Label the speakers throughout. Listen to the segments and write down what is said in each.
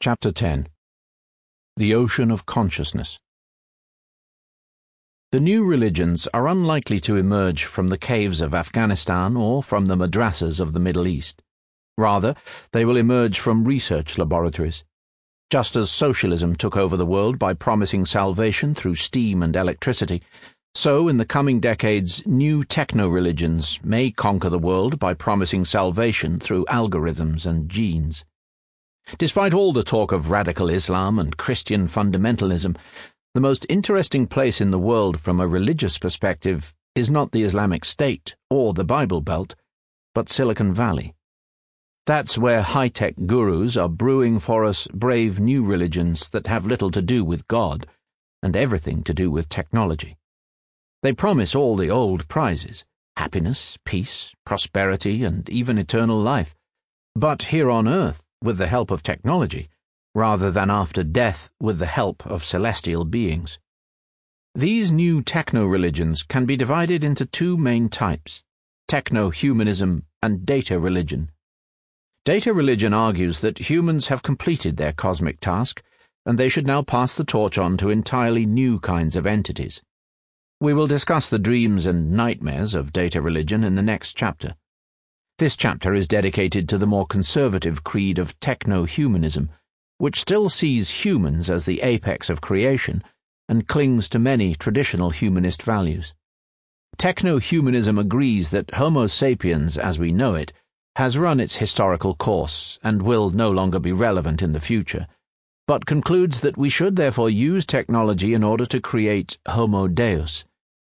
Speaker 1: Chapter 10 The Ocean of Consciousness The new religions are unlikely to emerge from the caves of Afghanistan or from the madrasas of the Middle East. Rather, they will emerge from research laboratories. Just as socialism took over the world by promising salvation through steam and electricity, so in the coming decades, new techno religions may conquer the world by promising salvation through algorithms and genes. Despite all the talk of radical Islam and Christian fundamentalism, the most interesting place in the world from a religious perspective is not the Islamic State or the Bible Belt, but Silicon Valley. That's where high tech gurus are brewing for us brave new religions that have little to do with God and everything to do with technology. They promise all the old prizes happiness, peace, prosperity, and even eternal life. But here on earth, with the help of technology, rather than after death with the help of celestial beings. These new techno religions can be divided into two main types techno humanism and data religion. Data religion argues that humans have completed their cosmic task and they should now pass the torch on to entirely new kinds of entities. We will discuss the dreams and nightmares of data religion in the next chapter. This chapter is dedicated to the more conservative creed of techno humanism, which still sees humans as the apex of creation and clings to many traditional humanist values. Techno humanism agrees that Homo sapiens, as we know it, has run its historical course and will no longer be relevant in the future, but concludes that we should therefore use technology in order to create Homo Deus,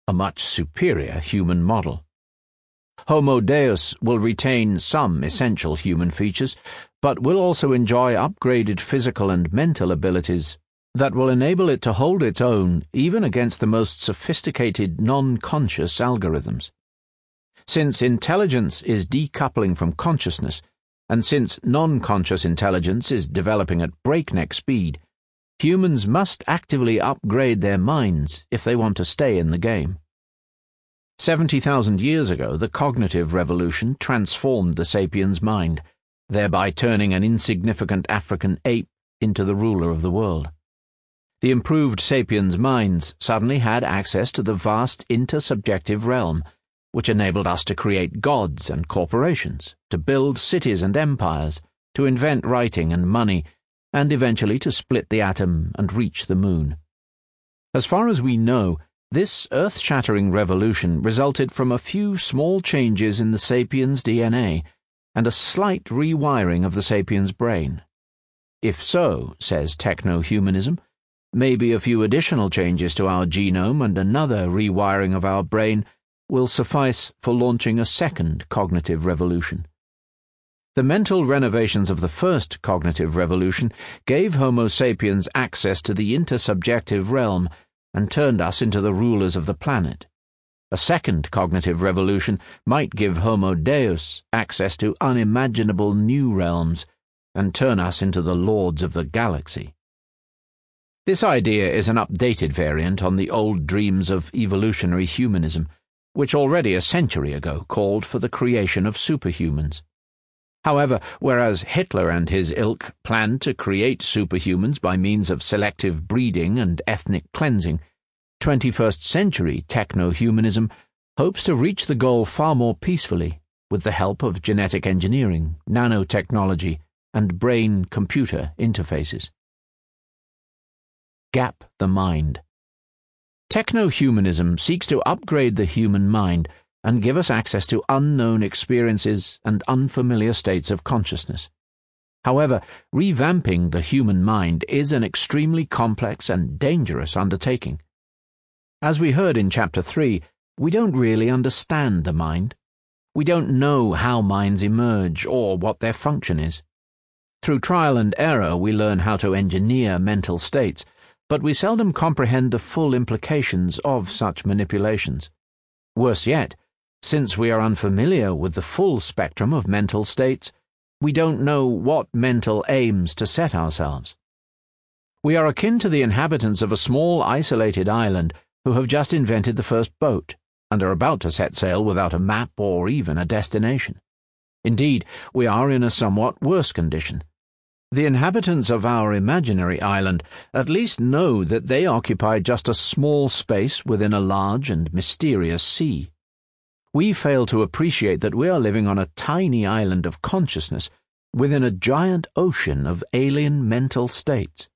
Speaker 1: a much superior human model. Homo Deus will retain some essential human features, but will also enjoy upgraded physical and mental abilities that will enable it to hold its own even against the most sophisticated non conscious algorithms. Since intelligence is decoupling from consciousness, and since non conscious intelligence is developing at breakneck speed, humans must actively upgrade their minds if they want to stay in the game. 70,000 years ago, the cognitive revolution transformed the sapiens' mind, thereby turning an insignificant African ape into the ruler of the world. The improved sapiens' minds suddenly had access to the vast intersubjective realm, which enabled us to create gods and corporations, to build cities and empires, to invent writing and money, and eventually to split the atom and reach the moon. As far as we know, this earth shattering revolution resulted from a few small changes in the sapiens' DNA and a slight rewiring of the sapiens' brain. If so, says techno humanism, maybe a few additional changes to our genome and another rewiring of our brain will suffice for launching a second cognitive revolution. The mental renovations of the first cognitive revolution gave Homo sapiens access to the intersubjective realm and turned us into the rulers of the planet. A second cognitive revolution might give Homo Deus access to unimaginable new realms and turn us into the lords of the galaxy. This idea is an updated variant on the old dreams of evolutionary humanism, which already a century ago called for the creation of superhumans. However, whereas Hitler and his ilk planned to create superhumans by means of selective breeding and ethnic cleansing, 21st century techno humanism hopes to reach the goal far more peacefully with the help of genetic engineering, nanotechnology, and brain computer interfaces. Gap the mind. Techno humanism seeks to upgrade the human mind and give us access to unknown experiences and unfamiliar states of consciousness. However, revamping the human mind is an extremely complex and dangerous undertaking. As we heard in Chapter 3, we don't really understand the mind. We don't know how minds emerge or what their function is. Through trial and error, we learn how to engineer mental states, but we seldom comprehend the full implications of such manipulations. Worse yet, since we are unfamiliar with the full spectrum of mental states, we don't know what mental aims to set ourselves. We are akin to the inhabitants of a small isolated island who have just invented the first boat and are about to set sail without a map or even a destination. Indeed, we are in a somewhat worse condition. The inhabitants of our imaginary island at least know that they occupy just a small space within a large and mysterious sea. We fail to appreciate that we are living on a tiny island of consciousness within a giant ocean of alien mental states.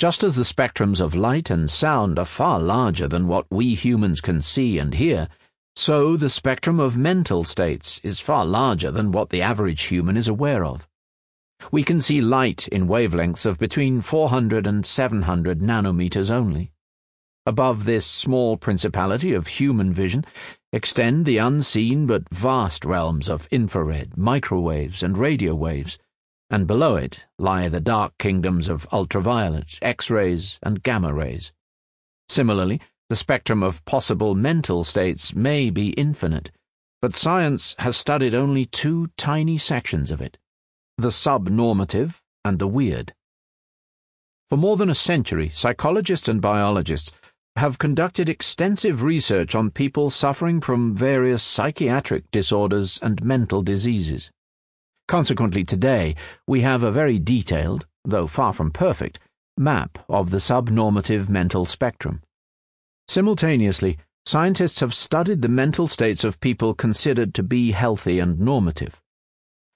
Speaker 1: Just as the spectrums of light and sound are far larger than what we humans can see and hear, so the spectrum of mental states is far larger than what the average human is aware of. We can see light in wavelengths of between 400 and 700 nanometers only. Above this small principality of human vision extend the unseen but vast realms of infrared, microwaves, and radio waves, and below it lie the dark kingdoms of ultraviolet, X-rays, and gamma rays. Similarly, the spectrum of possible mental states may be infinite, but science has studied only two tiny sections of it the subnormative and the weird. For more than a century, psychologists and biologists have conducted extensive research on people suffering from various psychiatric disorders and mental diseases. Consequently, today we have a very detailed, though far from perfect, map of the subnormative mental spectrum. Simultaneously, scientists have studied the mental states of people considered to be healthy and normative.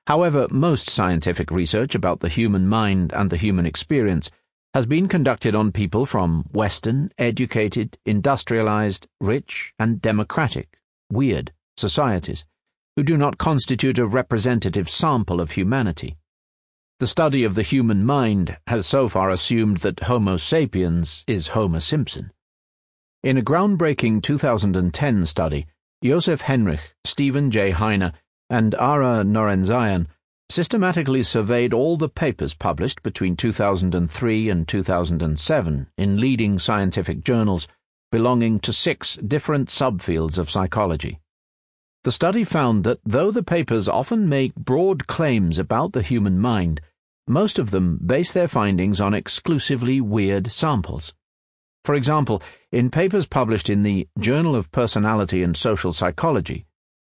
Speaker 1: However, most scientific research about the human mind and the human experience has been conducted on people from Western, educated, industrialized, rich, and democratic, weird societies, who do not constitute a representative sample of humanity. The study of the human mind has so far assumed that Homo sapiens is Homer Simpson. In a groundbreaking 2010 study, Joseph Henrich, Steven J. Heine, and Ara Norenzayan systematically surveyed all the papers published between 2003 and 2007 in leading scientific journals belonging to six different subfields of psychology. The study found that though the papers often make broad claims about the human mind, most of them base their findings on exclusively weird samples. For example, in papers published in the Journal of Personality and Social Psychology,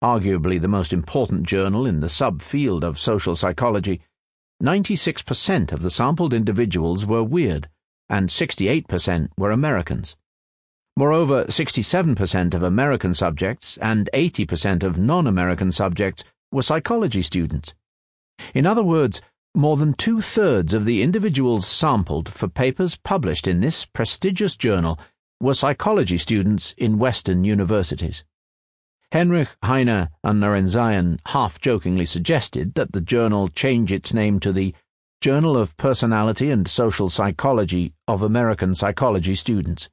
Speaker 1: arguably the most important journal in the subfield of social psychology, 96% of the sampled individuals were weird, and 68% were Americans. Moreover, 67% of American subjects and 80% of non American subjects were psychology students. In other words, more than two thirds of the individuals sampled for papers published in this prestigious journal were psychology students in Western universities. Henrich Heine and Norenzayan half jokingly suggested that the journal change its name to the Journal of Personality and Social Psychology of American Psychology Students.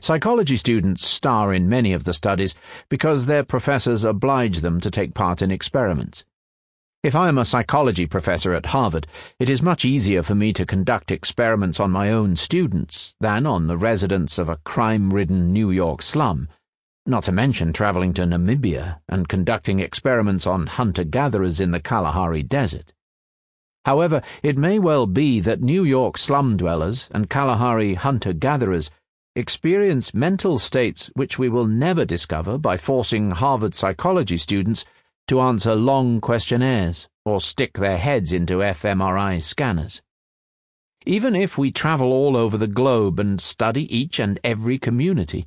Speaker 1: Psychology students star in many of the studies because their professors oblige them to take part in experiments. If I am a psychology professor at Harvard, it is much easier for me to conduct experiments on my own students than on the residents of a crime ridden New York slum, not to mention traveling to Namibia and conducting experiments on hunter gatherers in the Kalahari Desert. However, it may well be that New York slum dwellers and Kalahari hunter gatherers experience mental states which we will never discover by forcing Harvard psychology students to answer long questionnaires or stick their heads into fMRI scanners. Even if we travel all over the globe and study each and every community,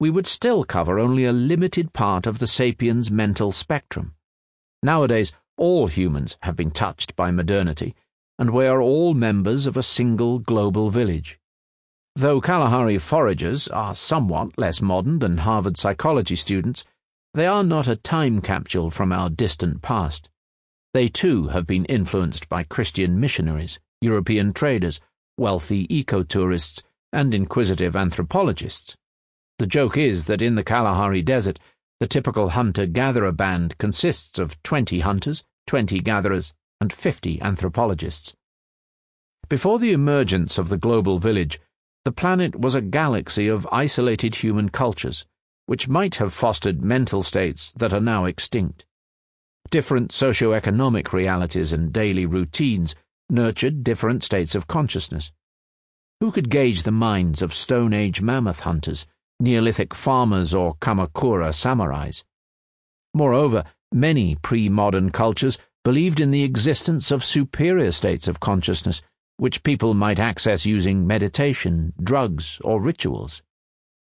Speaker 1: we would still cover only a limited part of the sapiens' mental spectrum. Nowadays, all humans have been touched by modernity, and we are all members of a single global village. Though Kalahari foragers are somewhat less modern than Harvard psychology students, they are not a time capsule from our distant past. They too have been influenced by Christian missionaries, European traders, wealthy eco-tourists, and inquisitive anthropologists. The joke is that in the Kalahari Desert, the typical hunter-gatherer band consists of 20 hunters, 20 gatherers, and 50 anthropologists. Before the emergence of the global village, the planet was a galaxy of isolated human cultures which might have fostered mental states that are now extinct. Different socio-economic realities and daily routines nurtured different states of consciousness. Who could gauge the minds of Stone Age mammoth hunters, Neolithic farmers, or Kamakura samurais? Moreover, many pre-modern cultures believed in the existence of superior states of consciousness which people might access using meditation, drugs, or rituals.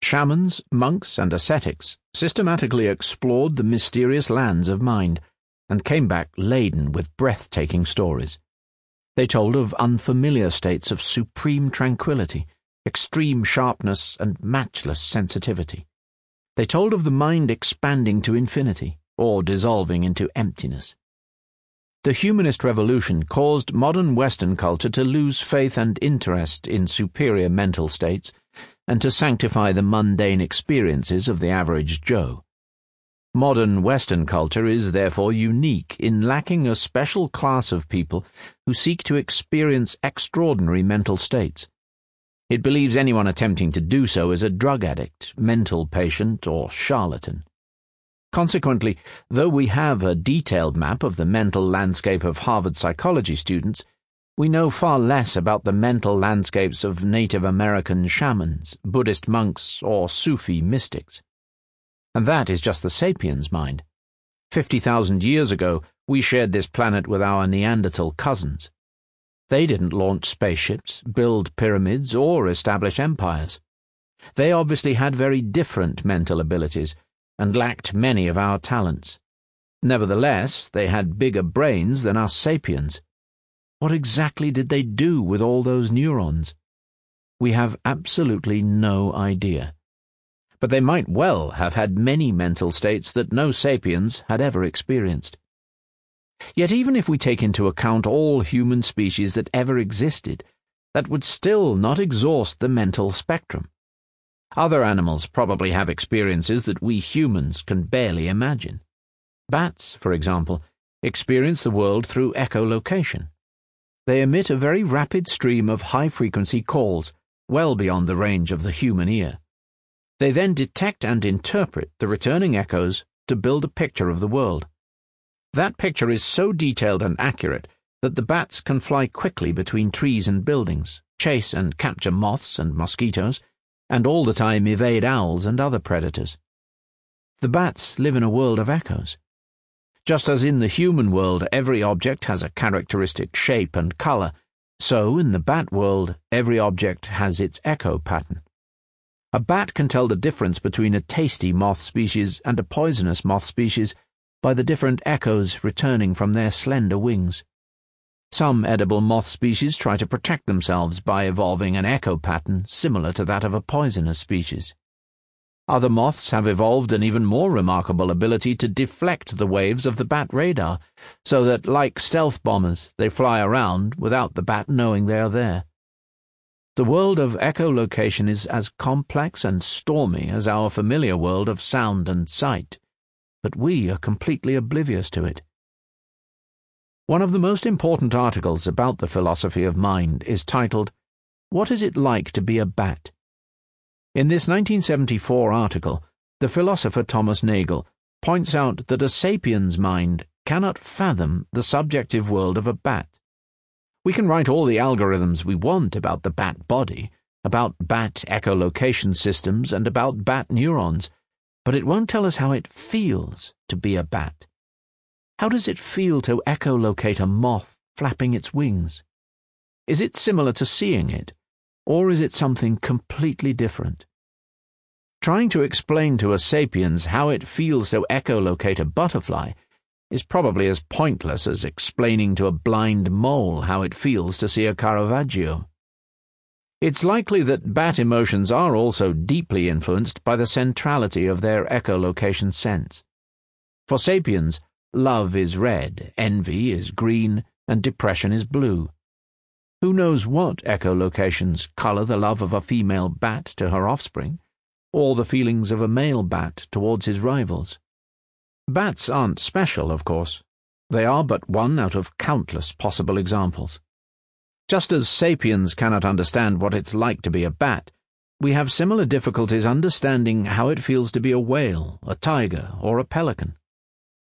Speaker 1: Shamans, monks, and ascetics systematically explored the mysterious lands of mind and came back laden with breathtaking stories. They told of unfamiliar states of supreme tranquility, extreme sharpness, and matchless sensitivity. They told of the mind expanding to infinity or dissolving into emptiness. The humanist revolution caused modern Western culture to lose faith and interest in superior mental states and to sanctify the mundane experiences of the average Joe. Modern Western culture is therefore unique in lacking a special class of people who seek to experience extraordinary mental states. It believes anyone attempting to do so is a drug addict, mental patient, or charlatan. Consequently, though we have a detailed map of the mental landscape of Harvard psychology students, we know far less about the mental landscapes of Native American shamans, Buddhist monks, or Sufi mystics. And that is just the sapiens mind. Fifty thousand years ago, we shared this planet with our Neanderthal cousins. They didn't launch spaceships, build pyramids, or establish empires. They obviously had very different mental abilities and lacked many of our talents. Nevertheless, they had bigger brains than us sapiens. What exactly did they do with all those neurons? We have absolutely no idea. But they might well have had many mental states that no sapiens had ever experienced. Yet even if we take into account all human species that ever existed, that would still not exhaust the mental spectrum. Other animals probably have experiences that we humans can barely imagine. Bats, for example, experience the world through echolocation. They emit a very rapid stream of high frequency calls, well beyond the range of the human ear. They then detect and interpret the returning echoes to build a picture of the world. That picture is so detailed and accurate that the bats can fly quickly between trees and buildings, chase and capture moths and mosquitoes, and all the time evade owls and other predators. The bats live in a world of echoes. Just as in the human world every object has a characteristic shape and color, so in the bat world every object has its echo pattern. A bat can tell the difference between a tasty moth species and a poisonous moth species by the different echoes returning from their slender wings. Some edible moth species try to protect themselves by evolving an echo pattern similar to that of a poisonous species. Other moths have evolved an even more remarkable ability to deflect the waves of the bat radar, so that, like stealth bombers, they fly around without the bat knowing they are there. The world of echolocation is as complex and stormy as our familiar world of sound and sight, but we are completely oblivious to it. One of the most important articles about the philosophy of mind is titled, What is it like to be a bat? In this 1974 article, the philosopher Thomas Nagel points out that a sapien's mind cannot fathom the subjective world of a bat. We can write all the algorithms we want about the bat body, about bat echolocation systems, and about bat neurons, but it won't tell us how it feels to be a bat. How does it feel to echolocate a moth flapping its wings? Is it similar to seeing it, or is it something completely different? Trying to explain to a sapiens how it feels to echolocate a butterfly is probably as pointless as explaining to a blind mole how it feels to see a Caravaggio. It's likely that bat emotions are also deeply influenced by the centrality of their echolocation sense. For sapiens, Love is red, envy is green, and depression is blue. Who knows what echolocations colour the love of a female bat to her offspring, or the feelings of a male bat towards his rivals? Bats aren't special, of course. They are but one out of countless possible examples. Just as sapiens cannot understand what it's like to be a bat, we have similar difficulties understanding how it feels to be a whale, a tiger, or a pelican.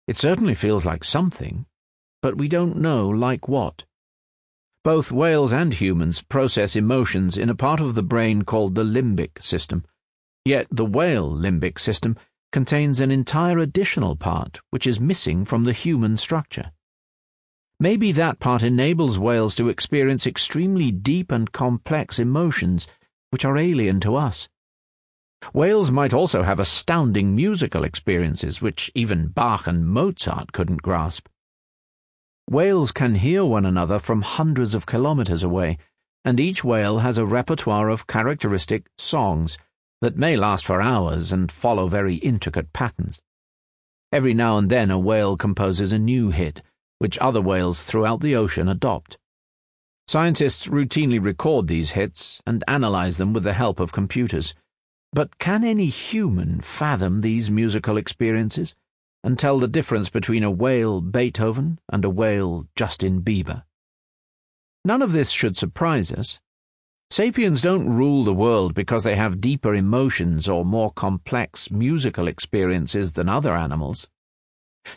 Speaker 1: It certainly feels like something, but we don't know like what. Both whales and humans process emotions in a part of the brain called the limbic system, yet the whale limbic system contains an entire additional part which is missing from the human structure. Maybe that part enables whales to experience extremely deep and complex emotions which are alien to us. Whales might also have astounding musical experiences which even Bach and Mozart couldn't grasp. Whales can hear one another from hundreds of kilometers away, and each whale has a repertoire of characteristic songs that may last for hours and follow very intricate patterns. Every now and then a whale composes a new hit which other whales throughout the ocean adopt. Scientists routinely record these hits and analyze them with the help of computers. But can any human fathom these musical experiences and tell the difference between a whale Beethoven and a whale Justin Bieber? None of this should surprise us. Sapiens don't rule the world because they have deeper emotions or more complex musical experiences than other animals.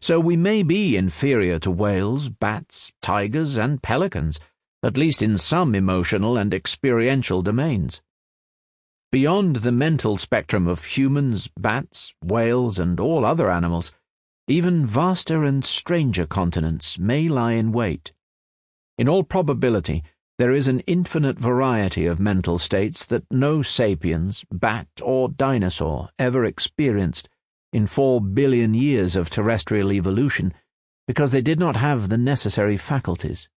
Speaker 1: So we may be inferior to whales, bats, tigers, and pelicans, at least in some emotional and experiential domains. Beyond the mental spectrum of humans, bats, whales, and all other animals, even vaster and stranger continents may lie in wait. In all probability, there is an infinite variety of mental states that no sapiens, bat, or dinosaur ever experienced in four billion years of terrestrial evolution because they did not have the necessary faculties.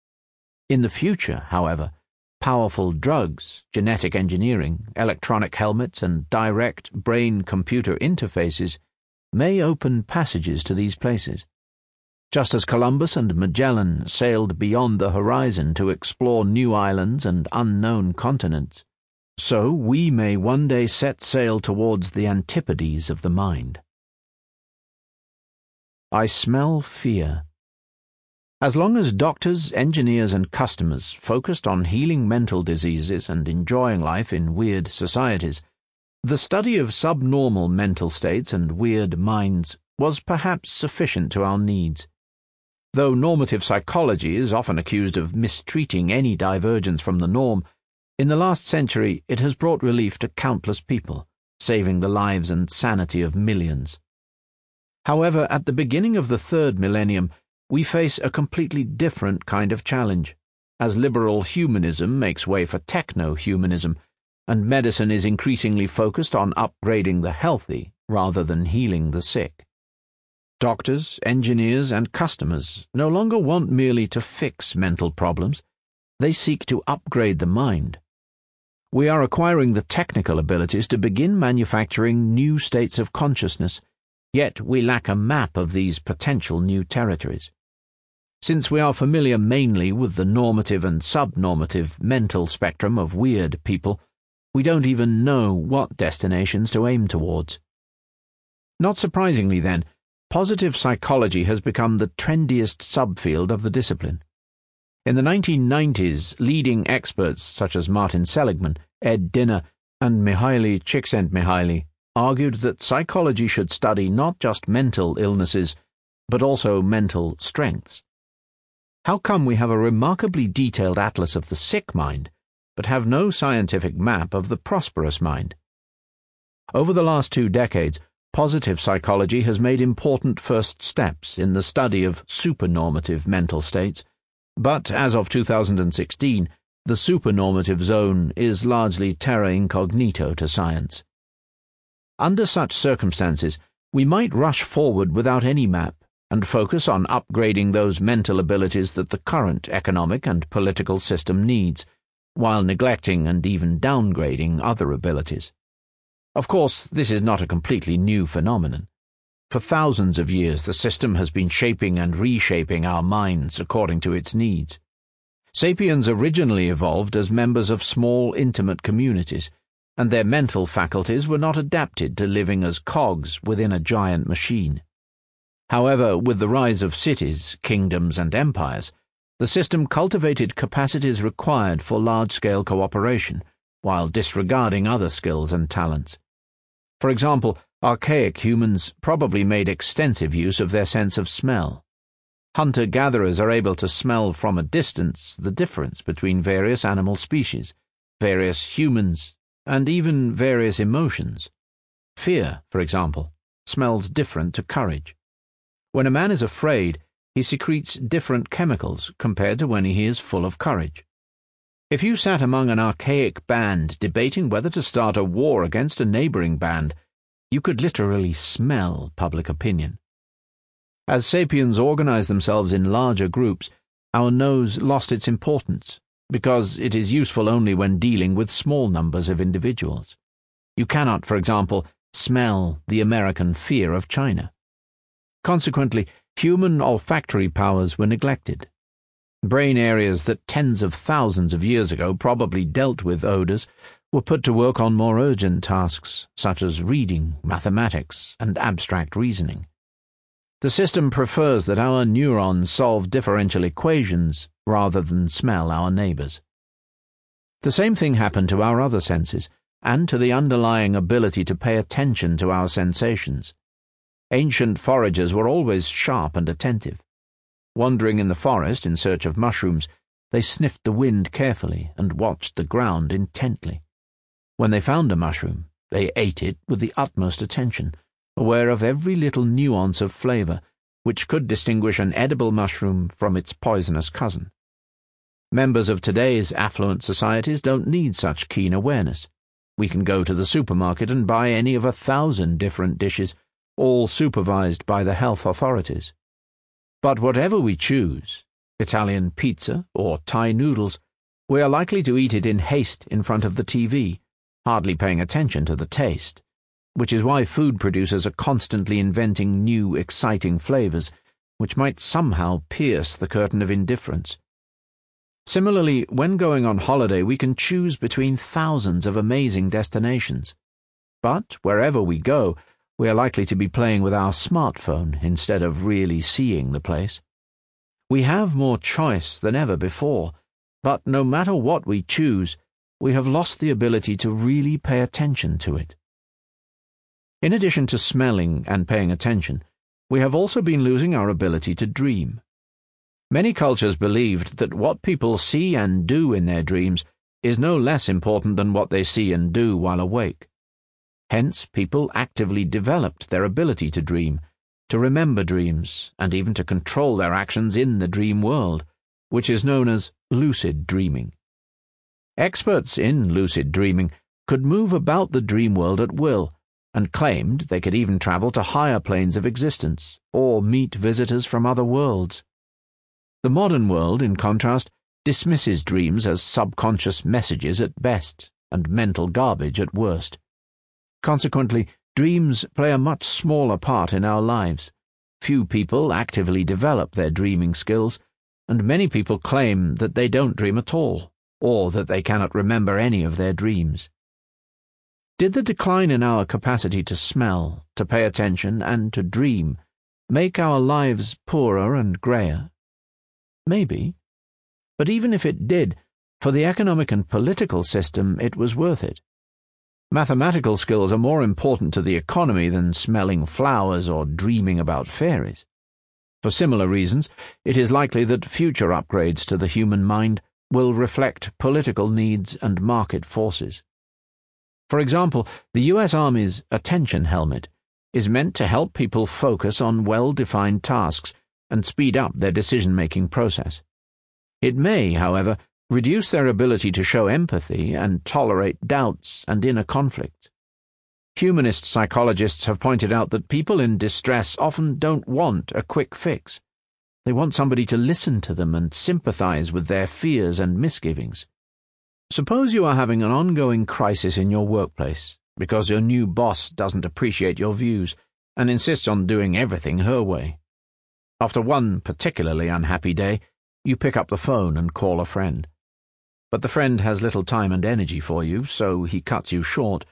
Speaker 1: In the future, however, powerful drugs, genetic engineering, electronic helmets, and direct brain computer interfaces may open passages to these places. Just as Columbus and Magellan sailed beyond the horizon to explore new islands and unknown continents, so we may one day set sail towards the antipodes of the mind. I smell fear. As long as doctors, engineers, and customers focused on healing mental diseases and enjoying life in weird societies, the study of subnormal mental states and weird minds was perhaps sufficient to our needs. Though normative psychology is often accused of mistreating any divergence from the norm, in the last century it has brought relief to countless people, saving the lives and sanity of millions. However, at the beginning of the third millennium, we face a completely different kind of challenge, as liberal humanism makes way for techno humanism, and medicine is increasingly focused on upgrading the healthy rather than healing the sick. Doctors, engineers, and customers no longer want merely to fix mental problems, they seek to upgrade the mind. We are acquiring the technical abilities to begin manufacturing new states of consciousness Yet we lack a map of these potential new territories. Since we are familiar mainly with the normative and subnormative mental spectrum of weird people, we don't even know what destinations to aim towards. Not surprisingly, then, positive psychology has become the trendiest subfield of the discipline. In the 1990s, leading experts such as Martin Seligman, Ed Diener, and Mihaly Csikszentmihalyi argued that psychology should study not just mental illnesses, but also mental strengths. How come we have a remarkably detailed atlas of the sick mind, but have no scientific map of the prosperous mind? Over the last two decades, positive psychology has made important first steps in the study of supernormative mental states, but as of 2016, the supernormative zone is largely terra incognito to science. Under such circumstances, we might rush forward without any map and focus on upgrading those mental abilities that the current economic and political system needs, while neglecting and even downgrading other abilities. Of course, this is not a completely new phenomenon. For thousands of years, the system has been shaping and reshaping our minds according to its needs. Sapiens originally evolved as members of small, intimate communities and their mental faculties were not adapted to living as cogs within a giant machine. However, with the rise of cities, kingdoms, and empires, the system cultivated capacities required for large scale cooperation, while disregarding other skills and talents. For example, archaic humans probably made extensive use of their sense of smell. Hunter gatherers are able to smell from a distance the difference between various animal species, various humans, and even various emotions. Fear, for example, smells different to courage. When a man is afraid, he secretes different chemicals compared to when he is full of courage. If you sat among an archaic band debating whether to start a war against a neighboring band, you could literally smell public opinion. As sapiens organised themselves in larger groups, our nose lost its importance because it is useful only when dealing with small numbers of individuals. You cannot, for example, smell the American fear of China. Consequently, human olfactory powers were neglected. Brain areas that tens of thousands of years ago probably dealt with odours were put to work on more urgent tasks, such as reading, mathematics, and abstract reasoning. The system prefers that our neurons solve differential equations rather than smell our neighbours. The same thing happened to our other senses, and to the underlying ability to pay attention to our sensations. Ancient foragers were always sharp and attentive. Wandering in the forest in search of mushrooms, they sniffed the wind carefully and watched the ground intently. When they found a mushroom, they ate it with the utmost attention, aware of every little nuance of flavour which could distinguish an edible mushroom from its poisonous cousin. Members of today's affluent societies don't need such keen awareness. We can go to the supermarket and buy any of a thousand different dishes, all supervised by the health authorities. But whatever we choose, Italian pizza or Thai noodles, we are likely to eat it in haste in front of the TV, hardly paying attention to the taste, which is why food producers are constantly inventing new, exciting flavors, which might somehow pierce the curtain of indifference. Similarly, when going on holiday, we can choose between thousands of amazing destinations. But wherever we go, we are likely to be playing with our smartphone instead of really seeing the place. We have more choice than ever before, but no matter what we choose, we have lost the ability to really pay attention to it. In addition to smelling and paying attention, we have also been losing our ability to dream. Many cultures believed that what people see and do in their dreams is no less important than what they see and do while awake. Hence, people actively developed their ability to dream, to remember dreams, and even to control their actions in the dream world, which is known as lucid dreaming. Experts in lucid dreaming could move about the dream world at will, and claimed they could even travel to higher planes of existence, or meet visitors from other worlds. The modern world, in contrast, dismisses dreams as subconscious messages at best and mental garbage at worst. Consequently, dreams play a much smaller part in our lives. Few people actively develop their dreaming skills, and many people claim that they don't dream at all, or that they cannot remember any of their dreams. Did the decline in our capacity to smell, to pay attention, and to dream make our lives poorer and greyer? Maybe. But even if it did, for the economic and political system it was worth it. Mathematical skills are more important to the economy than smelling flowers or dreaming about fairies. For similar reasons, it is likely that future upgrades to the human mind will reflect political needs and market forces. For example, the US Army's attention helmet is meant to help people focus on well defined tasks and speed up their decision making process. It may, however, reduce their ability to show empathy and tolerate doubts and inner conflict. Humanist psychologists have pointed out that people in distress often don't want a quick fix. They want somebody to listen to them and sympathize with their fears and misgivings. Suppose you are having an ongoing crisis in your workplace because your new boss doesn't appreciate your views and insists on doing everything her way. After one particularly unhappy day, you pick up the phone and call a friend. But the friend has little time and energy for you, so he cuts you short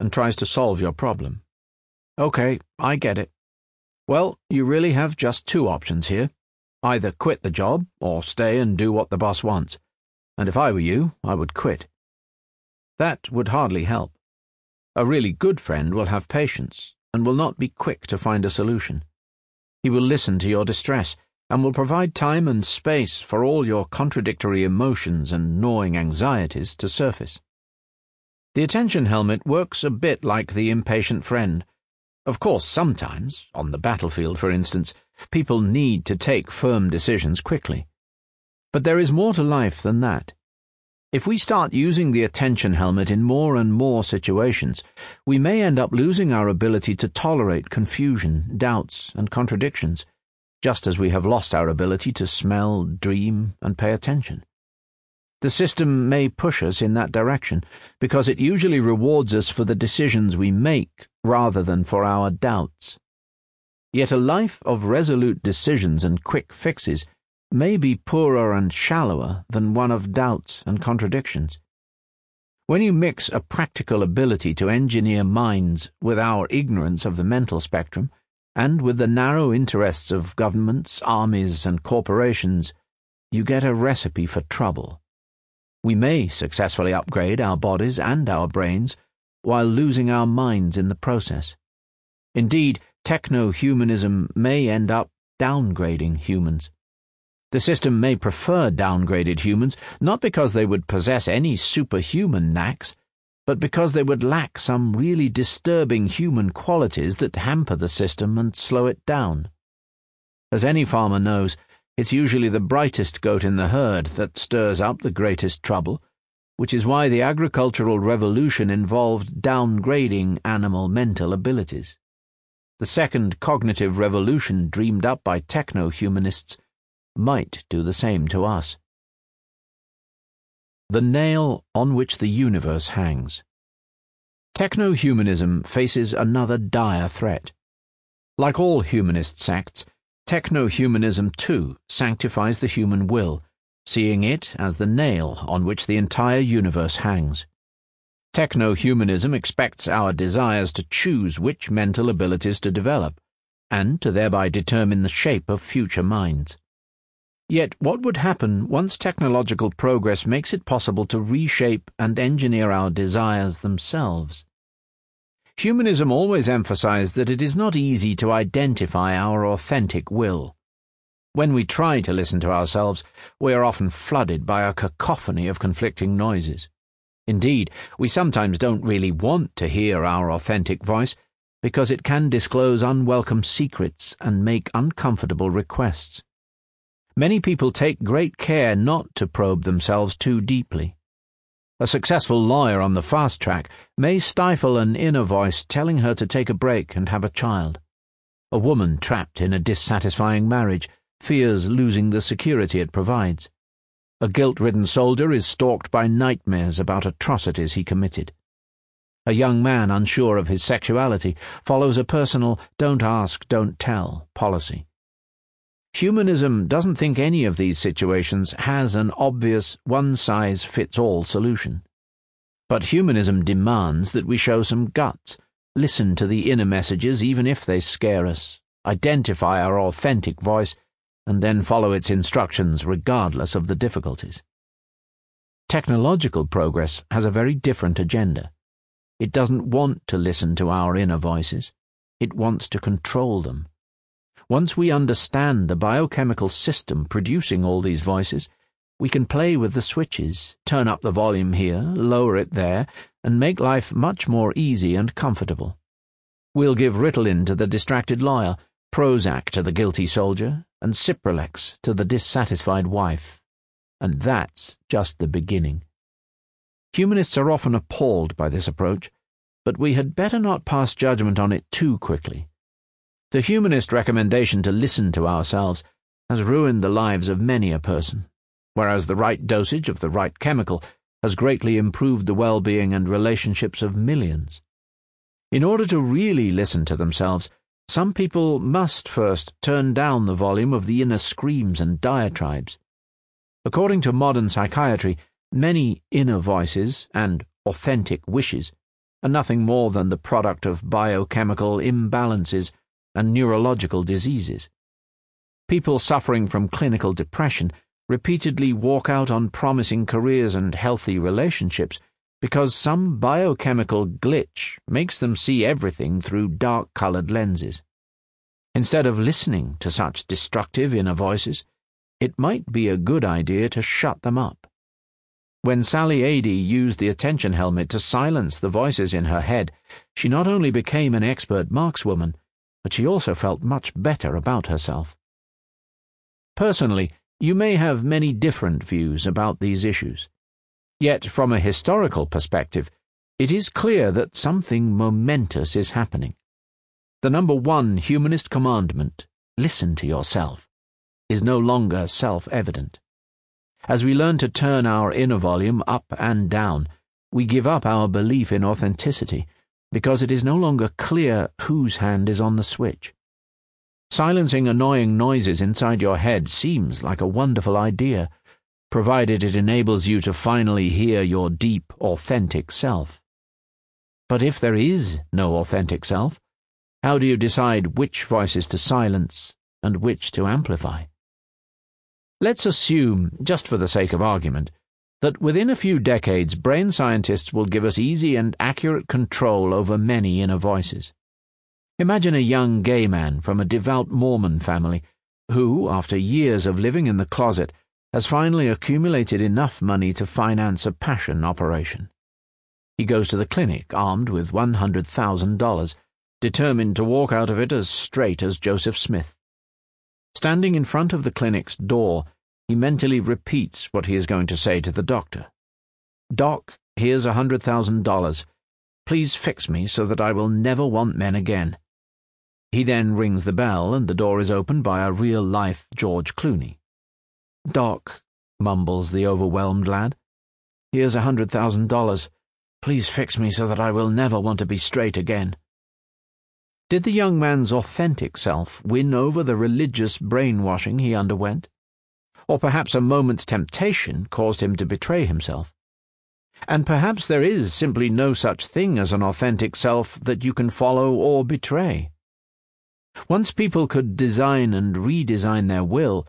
Speaker 1: and tries to solve your problem. Okay, I get it. Well, you really have just two options here. Either quit the job or stay and do what the boss wants. And if I were you, I would quit. That would hardly help. A really good friend will have patience and will not be quick to find a solution. He will listen to your distress and will provide time and space for all your contradictory emotions and gnawing anxieties to surface. The attention helmet works a bit like the impatient friend. Of course, sometimes, on the battlefield for instance, People need to take firm decisions quickly. But there is more to life than that. If we start using the attention helmet in more and more situations, we may end up losing our ability to tolerate confusion, doubts, and contradictions, just as we have lost our ability to smell, dream, and pay attention. The system may push us in that direction because it usually rewards us for the decisions we make rather than for our doubts. Yet a life of resolute decisions and quick fixes may be poorer and shallower than one of doubts and contradictions. When you mix a practical ability to engineer minds with our ignorance of the mental spectrum, and with the narrow interests of governments, armies, and corporations, you get a recipe for trouble. We may successfully upgrade our bodies and our brains while losing our minds in the process. Indeed, techno humanism may end up downgrading humans. The system may prefer downgraded humans, not because they would possess any superhuman knacks, but because they would lack some really disturbing human qualities that hamper the system and slow it down. As any farmer knows, it's usually the brightest goat in the herd that stirs up the greatest trouble, which is why the agricultural revolution involved downgrading animal mental abilities. The second cognitive revolution dreamed up by techno humanists might do the same to us. The nail on which the universe hangs. Techno humanism faces another dire threat. Like all humanist sects, techno humanism too sanctifies the human will, seeing it as the nail on which the entire universe hangs. Techno humanism expects our desires to choose which mental abilities to develop, and to thereby determine the shape of future minds. Yet, what would happen once technological progress makes it possible to reshape and engineer our desires themselves? Humanism always emphasized that it is not easy to identify our authentic will. When we try to listen to ourselves, we are often flooded by a cacophony of conflicting noises. Indeed, we sometimes don't really want to hear our authentic voice because it can disclose unwelcome secrets and make uncomfortable requests. Many people take great care not to probe themselves too deeply. A successful lawyer on the fast track may stifle an inner voice telling her to take a break and have a child. A woman trapped in a dissatisfying marriage fears losing the security it provides. A guilt ridden soldier is stalked by nightmares about atrocities he committed. A young man unsure of his sexuality follows a personal don't ask, don't tell policy. Humanism doesn't think any of these situations has an obvious one size fits all solution. But humanism demands that we show some guts, listen to the inner messages even if they scare us, identify our authentic voice, and then follow its instructions regardless of the difficulties. Technological progress has a very different agenda. It doesn't want to listen to our inner voices. It wants to control them. Once we understand the biochemical system producing all these voices, we can play with the switches, turn up the volume here, lower it there, and make life much more easy and comfortable. We'll give Ritalin to the distracted lawyer, Prozac to the guilty soldier, and Cipralex to the dissatisfied wife. And that's just the beginning. Humanists are often appalled by this approach, but we had better not pass judgment on it too quickly. The humanist recommendation to listen to ourselves has ruined the lives of many a person, whereas the right dosage of the right chemical has greatly improved the well being and relationships of millions. In order to really listen to themselves, some people must first turn down the volume of the inner screams and diatribes. According to modern psychiatry, many inner voices and authentic wishes are nothing more than the product of biochemical imbalances and neurological diseases. People suffering from clinical depression repeatedly walk out on promising careers and healthy relationships because some biochemical glitch makes them see everything through dark colored lenses. Instead of listening to such destructive inner voices, it might be a good idea to shut them up. When Sally Adee used the attention helmet to silence the voices in her head, she not only became an expert markswoman, but she also felt much better about herself. Personally, you may have many different views about these issues. Yet, from a historical perspective, it is clear that something momentous is happening. The number one humanist commandment, listen to yourself, is no longer self evident. As we learn to turn our inner volume up and down, we give up our belief in authenticity because it is no longer clear whose hand is on the switch. Silencing annoying noises inside your head seems like a wonderful idea, provided it enables you to finally hear your deep, authentic self. But if there is no authentic self, how do you decide which voices to silence and which to amplify? Let's assume, just for the sake of argument, that within a few decades brain scientists will give us easy and accurate control over many inner voices. Imagine a young gay man from a devout Mormon family who, after years of living in the closet, has finally accumulated enough money to finance a passion operation. He goes to the clinic armed with $100,000, determined to walk out of it as straight as Joseph Smith. Standing in front of the clinic's door, he mentally repeats what he is going to say to the doctor. Doc, here's a hundred thousand dollars. Please fix me so that I will never want men again. He then rings the bell, and the door is opened by a real life George Clooney. Doc, mumbles the overwhelmed lad, here's a hundred thousand dollars. Please fix me so that I will never want to be straight again. Did the young man's authentic self win over the religious brainwashing he underwent? Or perhaps a moment's temptation caused him to betray himself? And perhaps there is simply no such thing as an authentic self that you can follow or betray. Once people could design and redesign their will,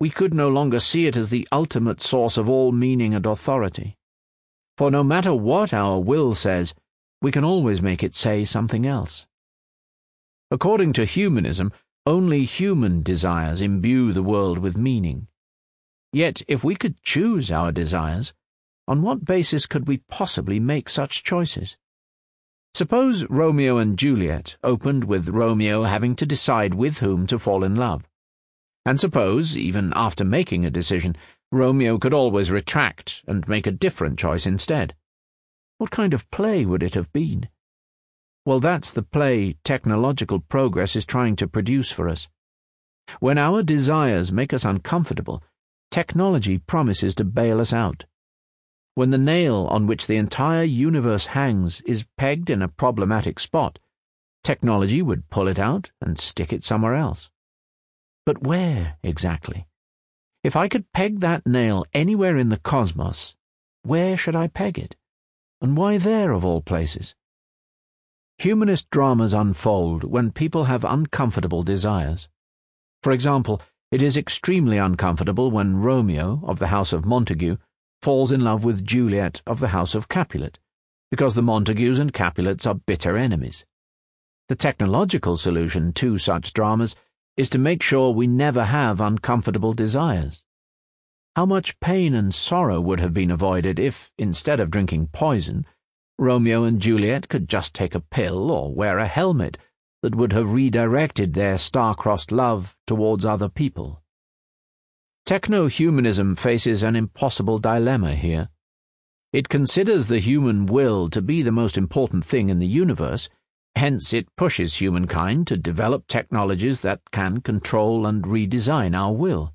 Speaker 1: we could no longer see it as the ultimate source of all meaning and authority. For no matter what our will says, we can always make it say something else. According to humanism, only human desires imbue the world with meaning. Yet, if we could choose our desires, on what basis could we possibly make such choices? Suppose Romeo and Juliet opened with Romeo having to decide with whom to fall in love. And suppose, even after making a decision, Romeo could always retract and make a different choice instead. What kind of play would it have been? Well, that's the play technological progress is trying to produce for us. When our desires make us uncomfortable, technology promises to bail us out. When the nail on which the entire universe hangs is pegged in a problematic spot, technology would pull it out and stick it somewhere else. But where exactly? If I could peg that nail anywhere in the cosmos, where should I peg it? And why there, of all places? Humanist dramas unfold when people have uncomfortable desires. For example, it is extremely uncomfortable when Romeo, of the House of Montague, falls in love with Juliet of the House of Capulet, because the Montagues and Capulets are bitter enemies. The technological solution to such dramas is to make sure we never have uncomfortable desires. How much pain and sorrow would have been avoided if, instead of drinking poison, Romeo and Juliet could just take a pill or wear a helmet that would have redirected their star-crossed love towards other people. Techno-humanism faces an impossible dilemma here. It considers the human will to be the most important thing in the universe, hence it pushes humankind to develop technologies that can control and redesign our will.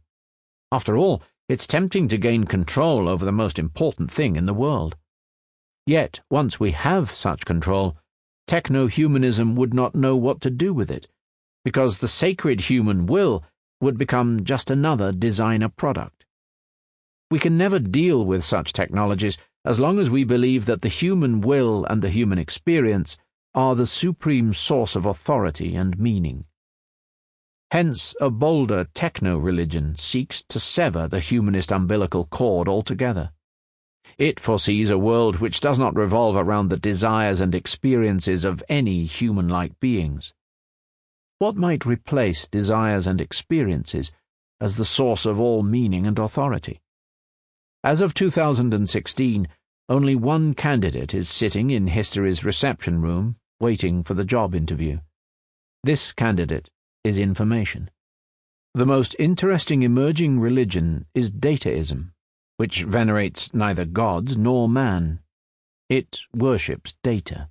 Speaker 1: After all, it's tempting to gain control over the most important thing in the world. Yet, once we have such control, techno-humanism would not know what to do with it, because the sacred human will would become just another designer product. We can never deal with such technologies as long as we believe that the human will and the human experience are the supreme source of authority and meaning. Hence, a bolder techno-religion seeks to sever the humanist umbilical cord altogether. It foresees a world which does not revolve around the desires and experiences of any human like beings. What might replace desires and experiences as the source of all meaning and authority? As of 2016, only one candidate is sitting in history's reception room waiting for the job interview. This candidate is information. The most interesting emerging religion is dataism, which venerates neither gods nor man. It worships data.